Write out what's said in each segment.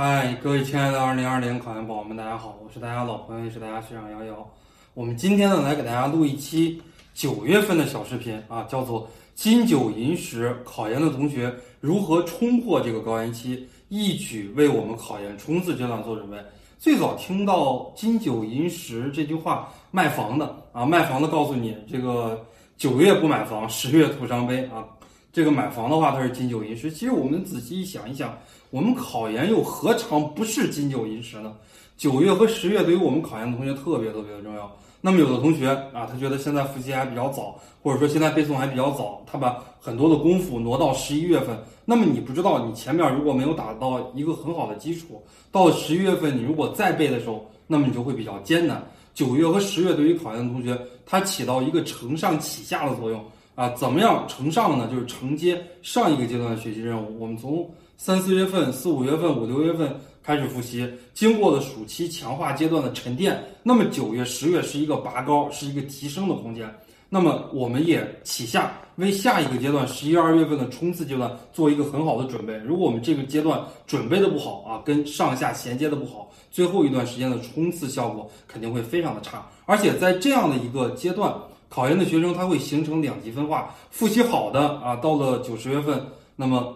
嗨，各位亲爱的二零二零考研宝宝们，大家好，我是大家老朋友，也是大家学长瑶瑶。我们今天呢，来给大家录一期九月份的小视频啊，叫做“金九银十”，考研的同学如何冲破这个高原期，一举为我们考研冲刺阶段做准备。最早听到“金九银十”这句话，卖房的啊，卖房的告诉你，这个九月不买房，十月徒伤悲啊。这个买房的话，它是金九银十。其实我们仔细一想一想，我们考研又何尝不是金九银十呢？九月和十月对于我们考研的同学特别特别的重要。那么有的同学啊，他觉得现在复习还比较早，或者说现在背诵还比较早，他把很多的功夫挪到十一月份。那么你不知道，你前面如果没有打到一个很好的基础，到十一月份，你如果再背的时候，那么你就会比较艰难。九月和十月对于考研的同学，它起到一个承上启下的作用。啊，怎么样承上呢？就是承接上一个阶段的学习任务。我们从三四月份、四五月份、五六月份开始复习，经过了暑期强化阶段的沉淀，那么九月、十月是一个拔高，是一个提升的空间。那么我们也起下为下一个阶段十一二月份的冲刺阶段做一个很好的准备。如果我们这个阶段准备的不好啊，跟上下衔接的不好，最后一段时间的冲刺效果肯定会非常的差。而且在这样的一个阶段。考研的学生他会形成两极分化，复习好的啊，到了九十月份，那么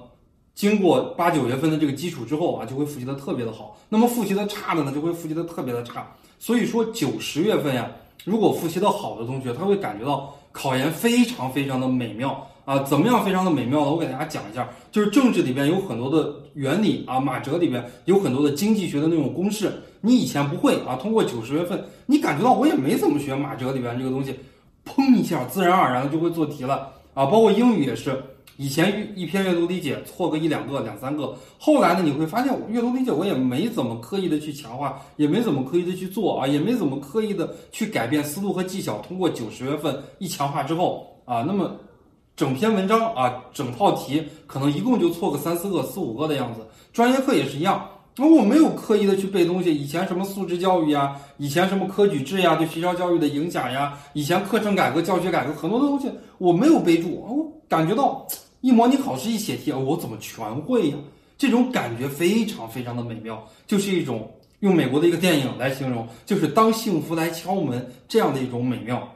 经过八九月份的这个基础之后啊，就会复习的特别的好。那么复习的差的呢，就会复习的特别的差。所以说九十月份呀，如果复习的好的同学，他会感觉到考研非常非常的美妙啊。怎么样非常的美妙呢？我给大家讲一下，就是政治里边有很多的原理啊，马哲里边有很多的经济学的那种公式，你以前不会啊，通过九十月份，你感觉到我也没怎么学马哲里边这个东西。砰一下，自然而然的就会做题了啊！包括英语也是，以前一篇阅读理解错个一两个、两三个，后来呢，你会发现阅读理解我也没怎么刻意的去强化，也没怎么刻意的去做啊，也没怎么刻意的去改变思路和技巧。通过九十月份一强化之后啊，那么整篇文章啊，整套题可能一共就错个三四个、四五个的样子。专业课也是一样。那我没有刻意的去背东西，以前什么素质教育呀，以前什么科举制呀，对学校教育的影响呀，以前课程改革、教学改革很多的东西我没有背住，我感觉到一模拟考试一写题，我怎么全会呀？这种感觉非常非常的美妙，就是一种用美国的一个电影来形容，就是当幸福来敲门这样的一种美妙。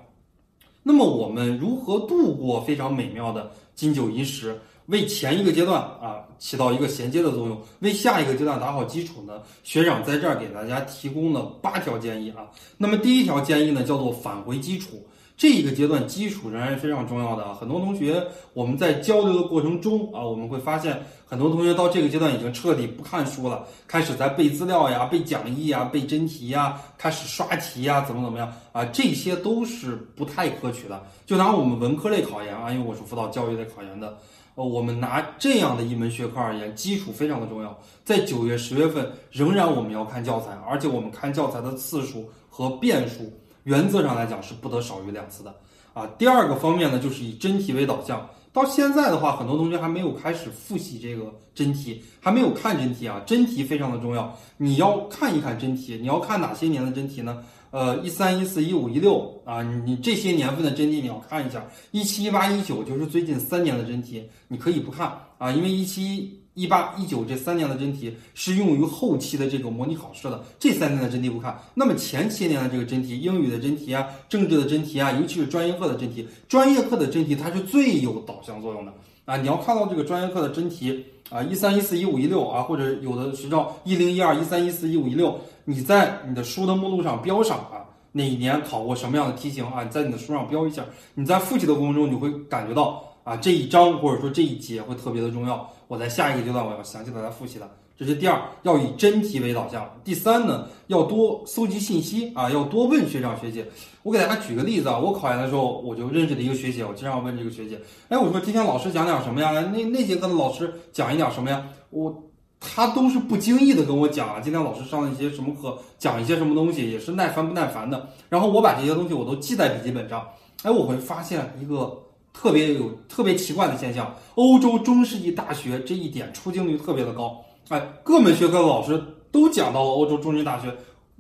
那么我们如何度过非常美妙的金九银十？为前一个阶段啊起到一个衔接的作用，为下一个阶段打好基础呢？学长在这儿给大家提供了八条建议啊。那么第一条建议呢，叫做返回基础。这一个阶段基础仍然是非常重要的啊。很多同学我们在交流的过程中啊，我们会发现很多同学到这个阶段已经彻底不看书了，开始在背资料呀、背讲义呀、背真题呀，开始刷题呀，怎么怎么样啊？这些都是不太可取的。就拿我们文科类考研啊，因为我是辅导教育类考研的。呃，我们拿这样的一门学科而言，基础非常的重要。在九月、十月份，仍然我们要看教材，而且我们看教材的次数和遍数，原则上来讲是不得少于两次的。啊，第二个方面呢，就是以真题为导向。到现在的话，很多同学还没有开始复习这个真题，还没有看真题啊。真题非常的重要，你要看一看真题。你要看哪些年的真题呢？呃，一三一四一五一六啊，你这些年份的真题你要看一下，一七一八一九就是最近三年的真题，你可以不看啊，因为一七一八一九这三年的真题是用于后期的这个模拟考试的，这三年的真题不看。那么前七年的这个真题，英语的真题啊，政治的真题啊，尤其是专业课的真题，专业课的真题它是最有导向作用的啊，你要看到这个专业课的真题啊，一三一四一五一六啊，或者有的学校一零一二一三一四一五一六。你在你的书的目录上标上啊，哪一年考过什么样的题型啊？你在你的书上标一下。你在复习的过程中，你会感觉到啊，这一章或者说这一节会特别的重要。我在下一个阶段我要详细的来复习的。这是第二，要以真题为导向。第三呢，要多搜集信息啊，要多问学长学姐。我给大家举个例子啊，我考研的时候我就认识的一个学姐，我经常问这个学姐，哎，我说今天老师讲点什么呀？那那节课的老师讲一点什么呀？我。他都是不经意的跟我讲啊，今天老师上了一些什么课，讲一些什么东西，也是耐烦不耐烦的。然后我把这些东西我都记在笔记本上。哎，我会发现一个特别有特别奇怪的现象：欧洲中世纪大学这一点出镜率特别的高。哎，各门学科的老师都讲到了欧洲中世纪大学。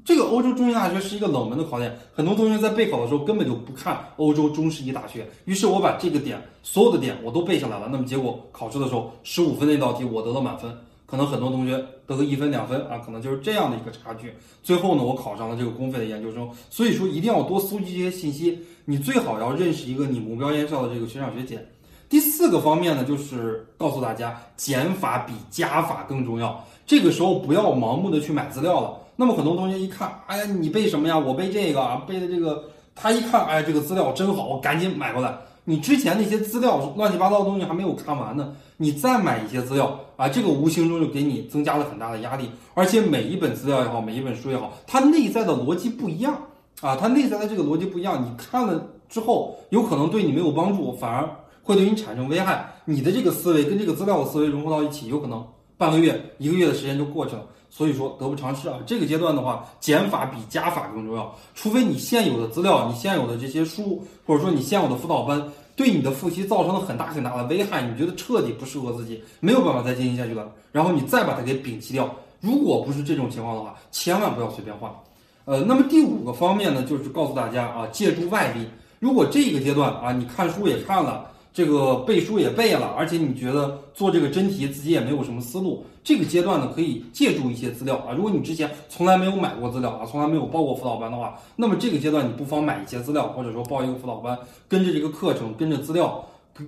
这个欧洲中世纪大学是一个冷门的考点，很多同学在备考的时候根本就不看欧洲中世纪大学。于是我把这个点所有的点我都背下来了。那么结果考试的时候，十五分那道题我得了满分。可能很多同学得个一分两分啊，可能就是这样的一个差距。最后呢，我考上了这个公费的研究生。所以说，一定要多搜集这些信息。你最好要认识一个你目标院校的这个学长学姐。第四个方面呢，就是告诉大家，减法比加法更重要。这个时候不要盲目的去买资料了。那么很多同学一看，哎呀，你背什么呀？我背这个啊，背的这个。他一看，哎，这个资料真好，我赶紧买过来。你之前那些资料乱七八糟的东西还没有看完呢，你再买一些资料啊，这个无形中就给你增加了很大的压力。而且每一本资料也好，每一本书也好，它内在的逻辑不一样啊，它内在的这个逻辑不一样。你看了之后，有可能对你没有帮助，反而会对你产生危害。你的这个思维跟这个资料的思维融合到一起，有可能半个月、一个月的时间就过去了。所以说得不偿失啊！这个阶段的话，减法比加法更重要。除非你现有的资料、你现有的这些书，或者说你现有的辅导班，对你的复习造成了很大很大的危害，你觉得彻底不适合自己，没有办法再进行下去了，然后你再把它给摒弃掉。如果不是这种情况的话，千万不要随便换。呃，那么第五个方面呢，就是告诉大家啊，借助外力。如果这个阶段啊，你看书也看了。这个背书也背了，而且你觉得做这个真题自己也没有什么思路，这个阶段呢可以借助一些资料啊。如果你之前从来没有买过资料啊，从来没有报过辅导班的话，那么这个阶段你不妨买一些资料，或者说报一个辅导班，跟着这个课程，跟着资料，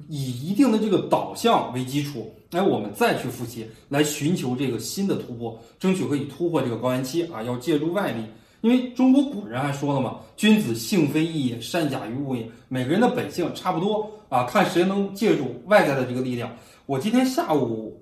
以一定的这个导向为基础，来我们再去复习，来寻求这个新的突破，争取可以突破这个高原期啊。要借助外力。因为中国古人还说了嘛，“君子性非异也，善假于物也。”每个人的本性差不多啊，看谁能借助外在的这个力量。我今天下午，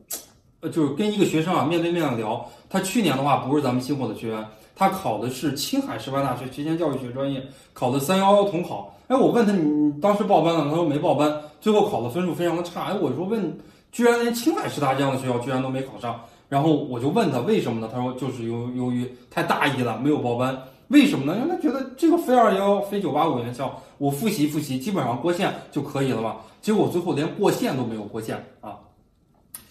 呃，就是跟一个学生啊面对面的聊，他去年的话不是咱们星火的学员，他考的是青海师范大学学前教育学专业，考的三幺幺统考。哎，我问他你当时报班了，他说没报班，最后考的分数非常的差。哎，我说问，居然连青海师大这样的学校居然都没考上。然后我就问他为什么呢？他说就是由由于太大意了，没有报班。为什么呢？因为他觉得这个非二幺幺、非九八五院校，我复习复习，基本上过线就可以了嘛。结果最后连过线都没有过线啊。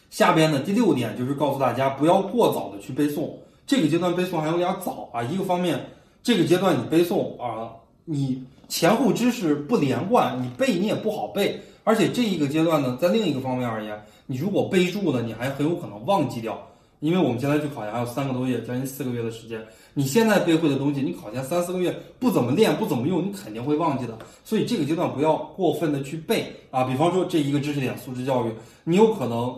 下边呢第六点就是告诉大家不要过早的去背诵，这个阶段背诵还有点早啊。一个方面，这个阶段你背诵啊，你前后知识不连贯，你背你也不好背。而且这一个阶段呢，在另一个方面而言。你如果背住了，你还很有可能忘记掉，因为我们现在去考研还有三个多月，将近四个月的时间。你现在背会的东西，你考前三四个月不怎么练，不怎么用，你肯定会忘记的。所以这个阶段不要过分的去背啊。比方说这一个知识点，素质教育，你有可能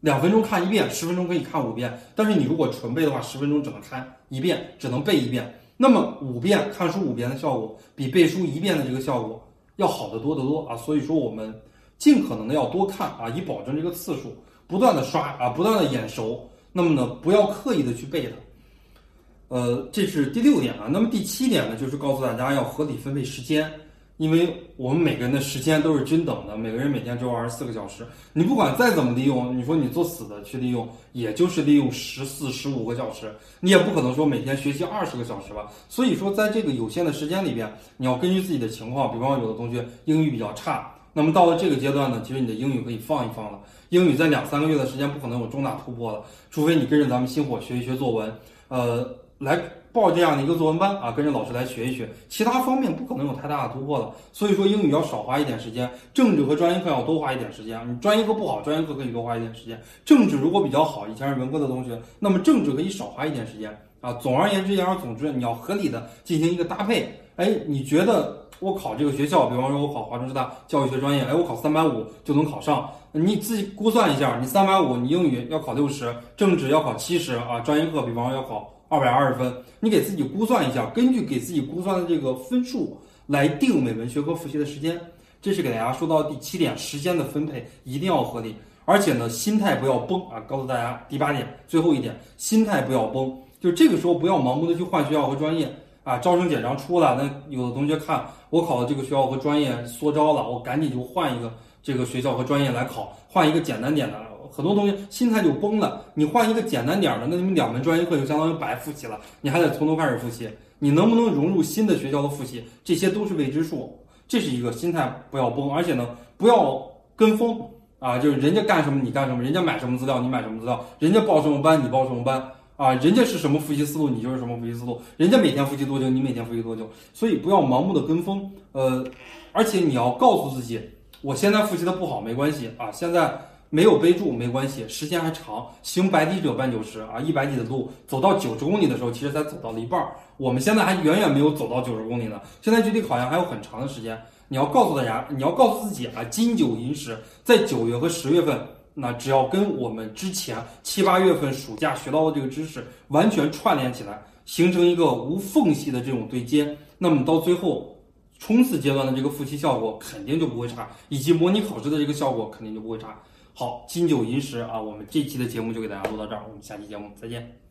两分钟看一遍，十分钟可以看五遍。但是你如果纯背的话，十分钟只能看一遍，只能背一遍。那么五遍看书五遍的效果，比背书一遍的这个效果要好得多得多啊。所以说我们。尽可能的要多看啊，以保证这个次数，不断的刷啊，不断的眼熟。那么呢，不要刻意的去背它。呃，这是第六点啊。那么第七点呢，就是告诉大家要合理分配时间。因为我们每个人的时间都是均等的，每个人每天只有二十四个小时。你不管再怎么利用，你说你作死的去利用，也就是利用十四、十五个小时，你也不可能说每天学习二十个小时吧。所以说，在这个有限的时间里边，你要根据自己的情况，比方说有的同学英语比较差。那么到了这个阶段呢，其实你的英语可以放一放了。英语在两三个月的时间不可能有重大突破了，除非你跟着咱们星火学一学作文，呃，来报这样的一个作文班啊，跟着老师来学一学，其他方面不可能有太大的突破了。所以说英语要少花一点时间，政治和专业课要多花一点时间。你专业课不好，专业课可以多花一点时间。政治如果比较好，以前是文科的同学，那么政治可以少花一点时间啊。总而言之，言而总之，你要合理的进行一个搭配。哎，你觉得？我考这个学校，比方说我考华中师大教育学专业，哎，我考三百五就能考上。你自己估算一下，你三百五，你英语要考六十，政治要考七十啊，专业课比方说要考二百二十分，你给自己估算一下，根据给自己估算的这个分数来定每门学科复习的时间。这是给大家说到第七点，时间的分配一定要合理，而且呢，心态不要崩啊。告诉大家第八点，最后一点，心态不要崩，就这个时候不要盲目的去换学校和专业。啊，招生简章出了，那有的同学看我考的这个学校和专业缩招了，我赶紧就换一个这个学校和专业来考，换一个简单点的。很多同学心态就崩了，你换一个简单点的，那你们两门专业课就相当于白复习了，你还得从头开始复习。你能不能融入新的学校的复习，这些都是未知数。这是一个心态不要崩，而且呢，不要跟风啊，就是人家干什么你干什么，人家买什么资料你买什么资料，人家报什么班你报什么班。啊，人家是什么复习思路，你就是什么复习思路。人家每天复习多久，你每天复习多久。所以不要盲目的跟风，呃，而且你要告诉自己，我现在复习的不好没关系啊。现在没有备注没关系，时间还长，行百里者半九十啊，一百里的路走到九十公里的时候，其实才走到了一半儿。我们现在还远远没有走到九十公里呢，现在距离考研还有很长的时间。你要告诉大家，你要告诉自己啊，金九银十，在九月和十月份，那只要跟我们之前七八月份暑假学到的这个知识完全串联起来，形成一个无缝隙的这种对接，那么到最后。冲刺阶段的这个复习效果肯定就不会差，以及模拟考试的这个效果肯定就不会差。好，金九银十啊，我们这期的节目就给大家录到这儿，我们下期节目再见。